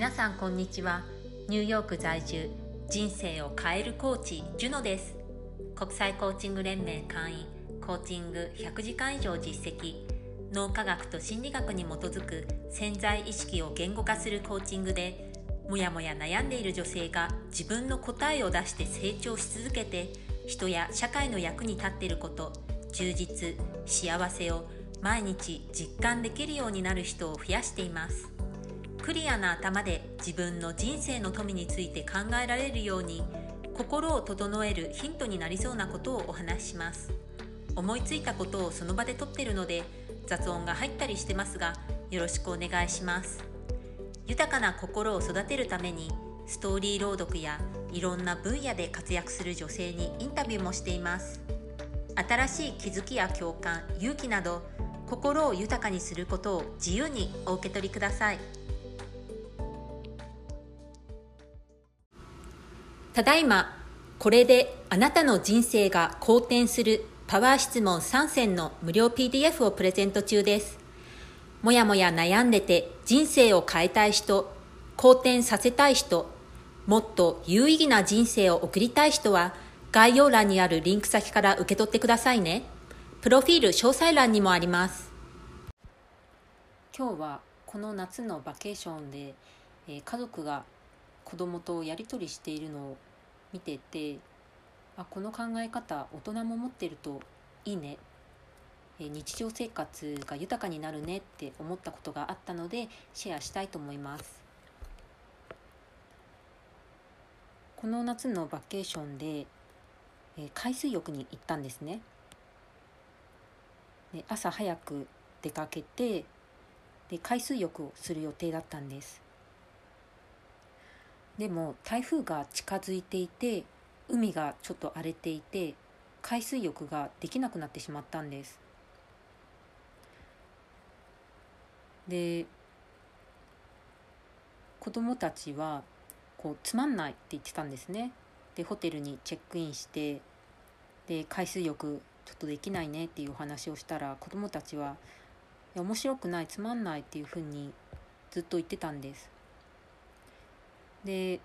皆さんこんにちは。ニューヨーク在住人生を変えるコーチジュノです。国際コーチング連盟会員コーチング100時間以上実績脳科学と心理学に基づく潜在意識を言語化するコーチングでもやもや悩んでいる女性が自分の答えを出して成長し続けて人や社会の役に立っていること充実幸せを毎日実感できるようになる人を増やしています。クリアな頭で自分の人生の富について考えられるように心を整えるヒントになりそうなことをお話しします。思いついたことをその場で撮ってるので雑音が入ったりしてますがよろしくお願いします。豊かな心を育てるためにストーリー朗読やいろんな分野で活躍する女性にインタビューもしています。新しい気づきや共感勇気など心を豊かにすることを自由にお受け取りください。ただいまこれであなたの人生が好転するパワー質問3選の無料 PDF をプレゼント中ですもやもや悩んでて人生を変えたい人好転させたい人もっと有意義な人生を送りたい人は概要欄にあるリンク先から受け取ってくださいね。プロフィール詳細欄にもあります。今日はこの夏のバケーションで、えー、家族が子供とやり取りしているのを見ててあこの考え方大人も持ってるといいね、日常生活が豊かになるねって思ったことがあったのでシェアしたいと思います。この夏のバケーションで、海水浴に行ったんですね。で朝早く出かけてで海水浴をする予定だったんです。でも台風が近づいていて海がちょっと荒れていて海水浴ができなくなってしまったんです。で子供たちはこうつまんないって言ってたんですね。でホテルにチェックインしてで海水浴ちょっとできないねっていうお話をしたら子供たちはいや面白くないつまんないっていうふうにずっと言ってたんです。で、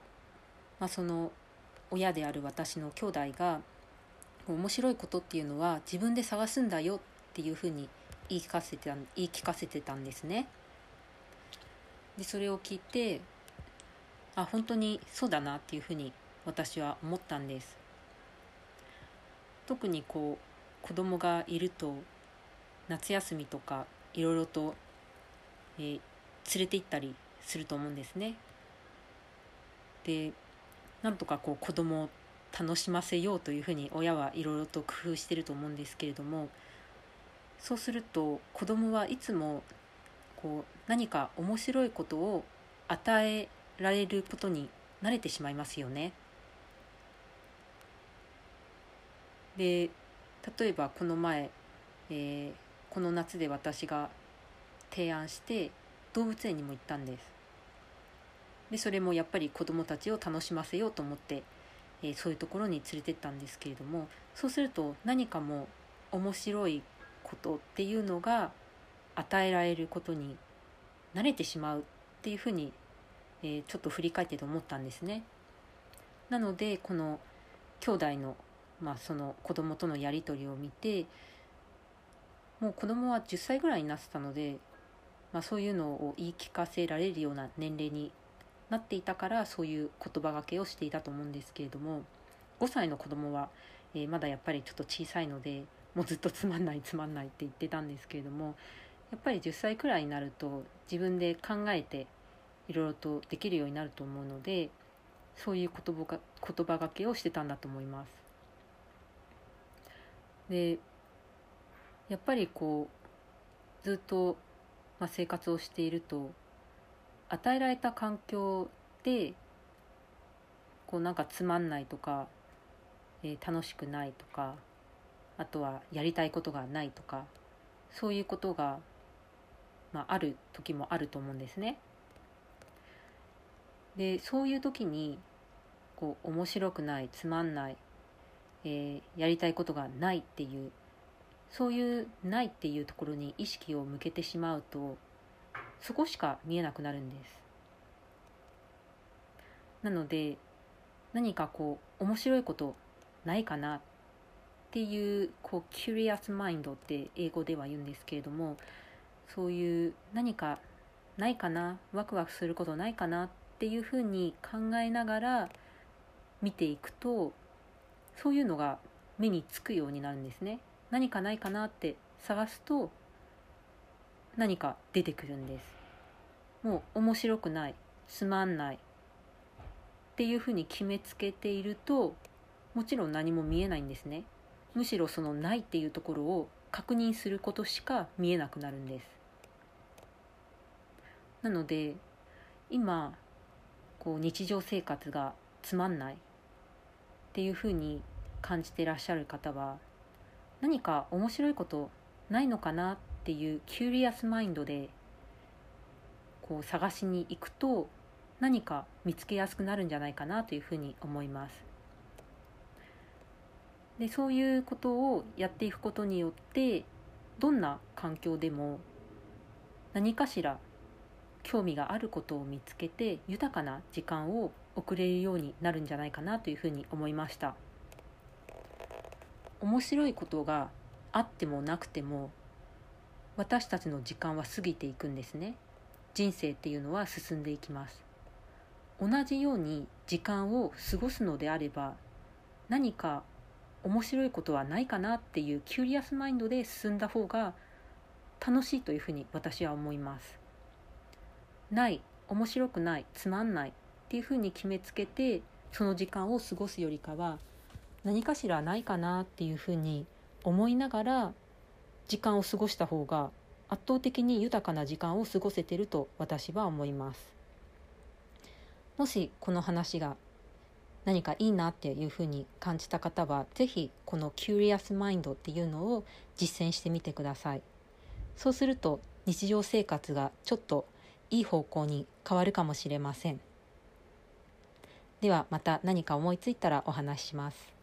まあ、その親である私の兄弟が面白いことっていうのは自分で探すんだよっていうふうに言い聞かせてた言い聞かせてたんですね。でそれを聞いてあ本当にそうだなっていうふうに私は思ったんです特にこう子供がいると夏休みとかいろいろと、えー、連れて行ったりすると思うんですねでなんとかこう子供を楽しませようというふうに親はいろいろと工夫してると思うんですけれどもそうすると子供はいつもこう何か面白いことを与えられることに慣れてしまいますよね。で例えばこの前、えー、この夏で私が提案して動物園にも行ったんですでそれもやっぱり子どもたちを楽しませようと思って、えー、そういうところに連れてったんですけれどもそうすると何かも面白いことっていうのが与えられることに慣れてしまうっていうふうに、えー、ちょっと振り返ってて思ったんですね。なのでこの兄弟のまあ、その子供とのやり取りを見てもう子供は10歳ぐらいになってたので、まあ、そういうのを言い聞かせられるような年齢になっていたからそういう言葉がけをしていたと思うんですけれども5歳の子供は、えー、まだやっぱりちょっと小さいのでもうずっとつまんないつまんないって言ってたんですけれどもやっぱり10歳くらいになると自分で考えていろいろとできるようになると思うのでそういう言葉が言葉がけをしてたんだと思います。でやっぱりこうずっと、まあ、生活をしていると与えられた環境でこうなんかつまんないとか、えー、楽しくないとかあとはやりたいことがないとかそういうことが、まあ、ある時もあると思うんですね。でそういう時にこう面白くないつまんないえー、やりたいことがないっていうそういうないっていうところに意識を向けてしまうとそこしか見えなくなるんです。なので何かこう面白いことないかなっていうこう curious mind って英語では言うんですけれどもそういう何かないかなワクワクすることないかなっていうふうに考えながら見ていくとそういうのが目につくようになるんですね。何かないかなって探すと何か出てくるんです。もう面白くないつまんないっていうふうに決めつけているともちろん何も見えないんですね。むしろそのないっていうところを確認することしか見えなくなるんです。なので今こう日常生活がつまんないっていうふうに感じてらっしゃる方は何か面白いことないのかなっっていう curious mind でこう探しに行くと何か見つけやすくなるんじゃないかなというふうに思います。でそういうことをやっていくことによってどんな環境でも何かしら興味があることを見つけて豊かな時間を送れるようになるんじゃないかなというふうに思いました面白いことがあってもなくても私たちの時間は過ぎていくんですね。人生っていうのは進んでいきます。同じように時間を過ごすのであれば何か面白いことはないかなっていう curious mind で進んだ方が楽しいというふうに私は思います。ない面白くないつまんないっていうふうに決めつけてその時間を過ごすよりかは何かしらないかなっていうふうに思いながら時間を過ごした方が圧倒的に豊かな時間を過ごせてると私は思います。もしこの話が何かいいなっていうふうに感じた方は是非この curious mind っていうのを実践してみてください。そうすると日常生活がちょっといい方向に変わるかもしれません。ではまた何か思いついたらお話しします。